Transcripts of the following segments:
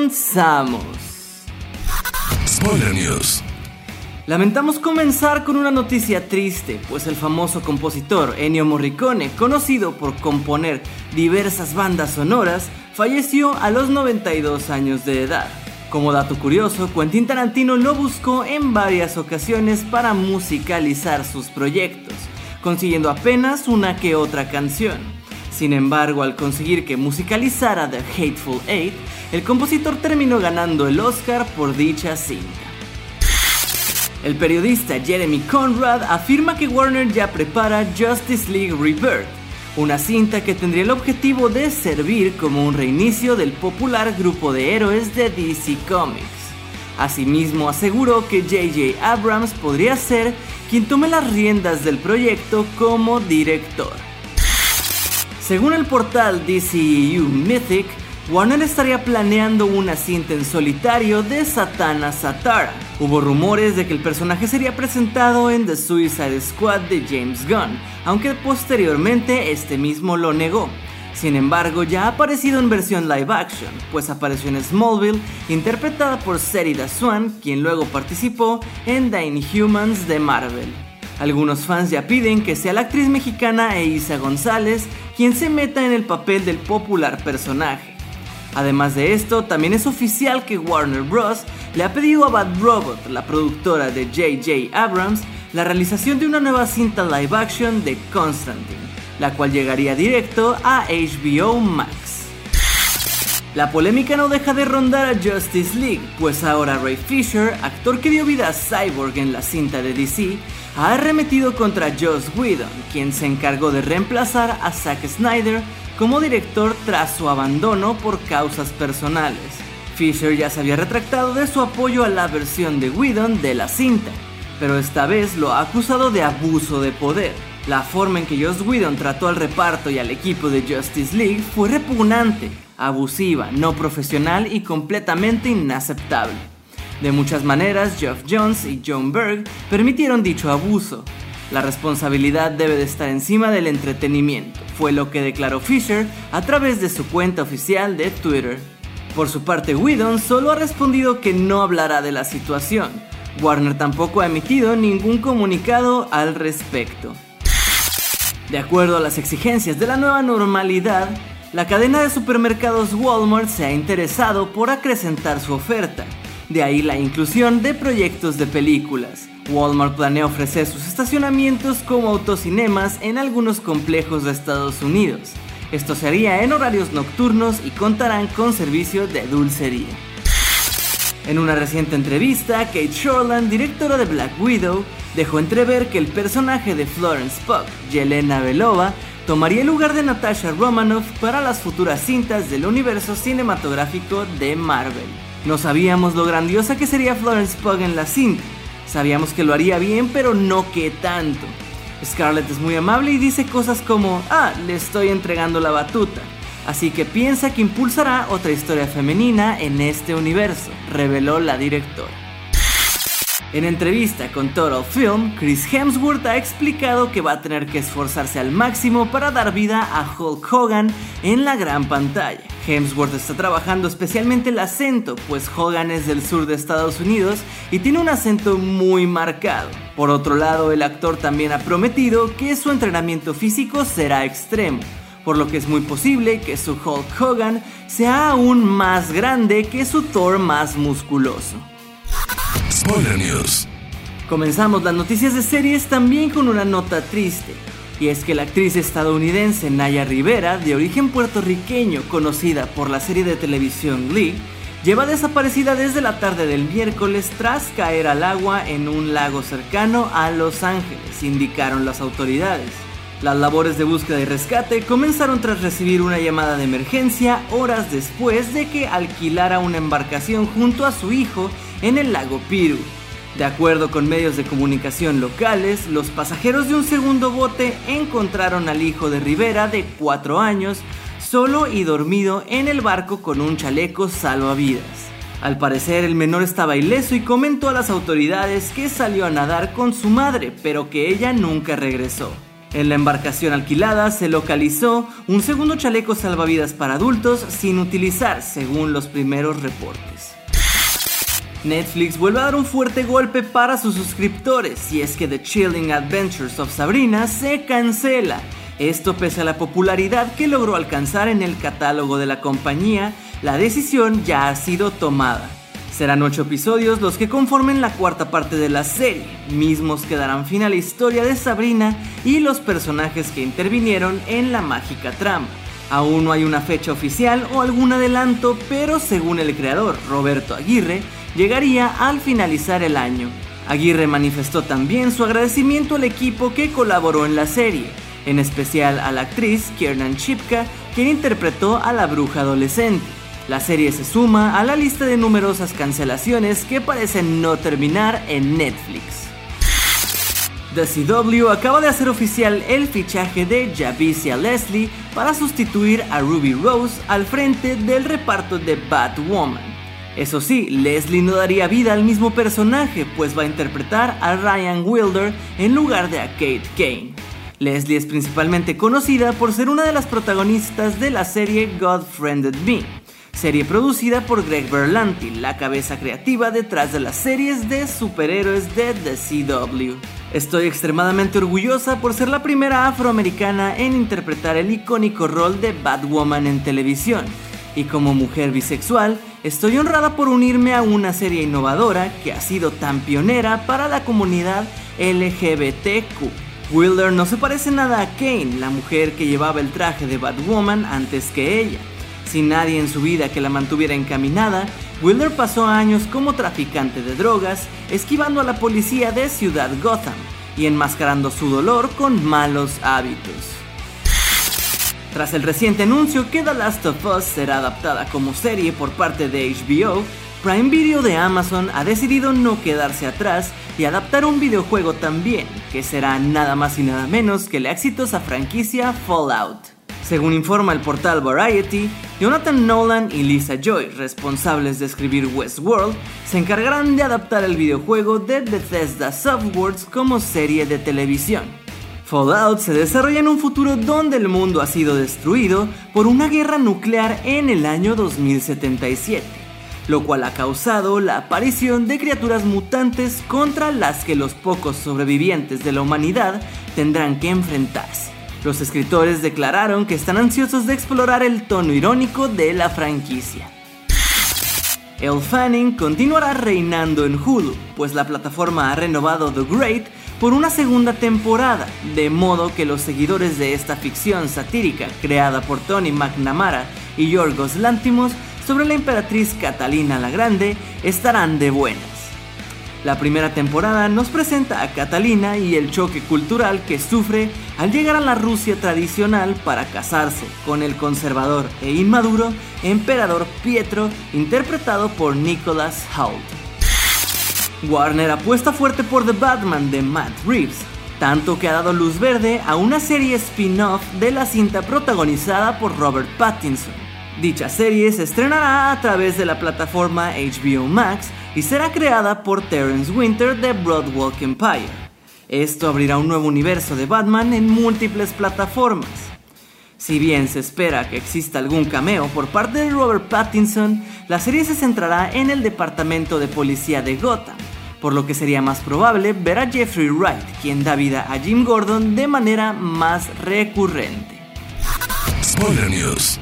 comenzamos. Spoiler News. Lamentamos comenzar con una noticia triste, pues el famoso compositor Ennio Morricone, conocido por componer diversas bandas sonoras, falleció a los 92 años de edad. Como dato curioso, Quentin Tarantino lo buscó en varias ocasiones para musicalizar sus proyectos, consiguiendo apenas una que otra canción. Sin embargo, al conseguir que musicalizara The Hateful Eight, el compositor terminó ganando el Oscar por dicha cinta. El periodista Jeremy Conrad afirma que Warner ya prepara Justice League Rebirth, una cinta que tendría el objetivo de servir como un reinicio del popular grupo de héroes de DC Comics. Asimismo aseguró que JJ Abrams podría ser quien tome las riendas del proyecto como director. Según el portal DCU Mythic, Warner estaría planeando una cinta en solitario de Satana Satara. Hubo rumores de que el personaje sería presentado en The Suicide Squad de James Gunn, aunque posteriormente este mismo lo negó. Sin embargo, ya ha aparecido en versión live action, pues apareció en Smallville, interpretada por Serida Swan, quien luego participó en The Inhumans de Marvel. Algunos fans ya piden que sea la actriz mexicana Eiza González quien se meta en el papel del popular personaje. Además de esto, también es oficial que Warner Bros. le ha pedido a Bad Robot, la productora de J.J. Abrams, la realización de una nueva cinta live action de Constantine, la cual llegaría directo a HBO Max. La polémica no deja de rondar a Justice League, pues ahora Ray Fisher, actor que dio vida a Cyborg en la cinta de DC, ha arremetido contra Joss Whedon, quien se encargó de reemplazar a Zack Snyder como director tras su abandono por causas personales. Fisher ya se había retractado de su apoyo a la versión de Whedon de la cinta, pero esta vez lo ha acusado de abuso de poder. La forma en que Joss Whedon trató al reparto y al equipo de Justice League fue repugnante, abusiva, no profesional y completamente inaceptable. De muchas maneras, Geoff Jones y John Berg permitieron dicho abuso. La responsabilidad debe de estar encima del entretenimiento, fue lo que declaró Fisher a través de su cuenta oficial de Twitter. Por su parte, Whedon solo ha respondido que no hablará de la situación. Warner tampoco ha emitido ningún comunicado al respecto. De acuerdo a las exigencias de la nueva normalidad, la cadena de supermercados Walmart se ha interesado por acrecentar su oferta de ahí la inclusión de proyectos de películas. Walmart planea ofrecer sus estacionamientos como autocinemas en algunos complejos de Estados Unidos. Esto sería en horarios nocturnos y contarán con servicio de dulcería. En una reciente entrevista, Kate Shortland, directora de Black Widow, dejó entrever que el personaje de Florence Pugh, Yelena Belova, tomaría el lugar de Natasha Romanoff para las futuras cintas del universo cinematográfico de Marvel. No sabíamos lo grandiosa que sería Florence Pugh en la cinta. Sabíamos que lo haría bien, pero no que tanto. Scarlett es muy amable y dice cosas como, ah, le estoy entregando la batuta. Así que piensa que impulsará otra historia femenina en este universo, reveló la directora. En entrevista con Total Film, Chris Hemsworth ha explicado que va a tener que esforzarse al máximo para dar vida a Hulk Hogan en la gran pantalla. Hemsworth está trabajando especialmente el acento, pues Hogan es del sur de Estados Unidos y tiene un acento muy marcado. Por otro lado, el actor también ha prometido que su entrenamiento físico será extremo, por lo que es muy posible que su Hulk Hogan sea aún más grande que su Thor más musculoso. News. Comenzamos las noticias de series también con una nota triste, y es que la actriz estadounidense Naya Rivera, de origen puertorriqueño, conocida por la serie de televisión Glee, lleva desaparecida desde la tarde del miércoles tras caer al agua en un lago cercano a Los Ángeles, indicaron las autoridades. Las labores de búsqueda y rescate comenzaron tras recibir una llamada de emergencia horas después de que alquilara una embarcación junto a su hijo en el lago Piru. De acuerdo con medios de comunicación locales, los pasajeros de un segundo bote encontraron al hijo de Rivera de 4 años solo y dormido en el barco con un chaleco salvavidas. Al parecer el menor estaba ileso y comentó a las autoridades que salió a nadar con su madre, pero que ella nunca regresó. En la embarcación alquilada se localizó un segundo chaleco salvavidas para adultos sin utilizar, según los primeros reportes. Netflix vuelve a dar un fuerte golpe para sus suscriptores y es que The Chilling Adventures of Sabrina se cancela. Esto pese a la popularidad que logró alcanzar en el catálogo de la compañía, la decisión ya ha sido tomada. Serán ocho episodios los que conformen la cuarta parte de la serie, mismos que darán fin a la historia de Sabrina y los personajes que intervinieron en la mágica trama. Aún no hay una fecha oficial o algún adelanto, pero según el creador Roberto Aguirre, llegaría al finalizar el año. Aguirre manifestó también su agradecimiento al equipo que colaboró en la serie, en especial a la actriz Kiernan Chipka, quien interpretó a la bruja adolescente. La serie se suma a la lista de numerosas cancelaciones que parecen no terminar en Netflix. The CW acaba de hacer oficial el fichaje de Javicia Leslie para sustituir a Ruby Rose al frente del reparto de Batwoman. Eso sí, Leslie no daría vida al mismo personaje, pues va a interpretar a Ryan Wilder en lugar de a Kate Kane. Leslie es principalmente conocida por ser una de las protagonistas de la serie God Friended Me, serie producida por Greg Berlanti, la cabeza creativa detrás de las series de superhéroes de The CW. Estoy extremadamente orgullosa por ser la primera afroamericana en interpretar el icónico rol de Batwoman en televisión, y como mujer bisexual, estoy honrada por unirme a una serie innovadora que ha sido tan pionera para la comunidad LGBTQ. Wilder no se parece nada a Kane, la mujer que llevaba el traje de Batwoman antes que ella. Sin nadie en su vida que la mantuviera encaminada, Wilder pasó años como traficante de drogas, esquivando a la policía de Ciudad Gotham y enmascarando su dolor con malos hábitos. Tras el reciente anuncio que The Last of Us será adaptada como serie por parte de HBO, Prime Video de Amazon ha decidido no quedarse atrás y adaptar un videojuego también, que será nada más y nada menos que la exitosa franquicia Fallout. Según informa el portal Variety, Jonathan Nolan y Lisa Joy, responsables de escribir Westworld, se encargarán de adaptar el videojuego de Bethesda Softworks como serie de televisión. Fallout se desarrolla en un futuro donde el mundo ha sido destruido por una guerra nuclear en el año 2077, lo cual ha causado la aparición de criaturas mutantes contra las que los pocos sobrevivientes de la humanidad tendrán que enfrentarse. Los escritores declararon que están ansiosos de explorar el tono irónico de la franquicia. El Fanning continuará reinando en Hulu, pues la plataforma ha renovado The Great por una segunda temporada, de modo que los seguidores de esta ficción satírica creada por Tony McNamara y Yorgos Lantimos sobre la emperatriz Catalina la Grande estarán de buenas. La primera temporada nos presenta a Catalina y el choque cultural que sufre al llegar a la Rusia tradicional para casarse con el conservador e inmaduro emperador Pietro, interpretado por Nicholas Hoult. Warner apuesta fuerte por The Batman de Matt Reeves, tanto que ha dado luz verde a una serie spin-off de la cinta protagonizada por Robert Pattinson. Dicha serie se estrenará a través de la plataforma HBO Max y será creada por Terence Winter de Broadwalk Empire. Esto abrirá un nuevo universo de Batman en múltiples plataformas. Si bien se espera que exista algún cameo por parte de Robert Pattinson, la serie se centrará en el departamento de policía de Gotham, por lo que sería más probable ver a Jeffrey Wright, quien da vida a Jim Gordon de manera más recurrente. Spoiler News.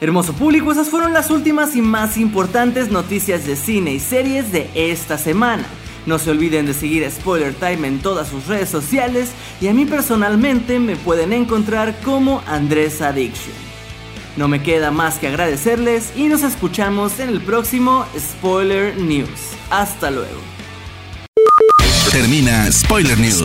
Hermoso público, esas fueron las últimas y más importantes noticias de cine y series de esta semana. No se olviden de seguir Spoiler Time en todas sus redes sociales y a mí personalmente me pueden encontrar como Andrés Addiction. No me queda más que agradecerles y nos escuchamos en el próximo Spoiler News. Hasta luego. Termina Spoiler News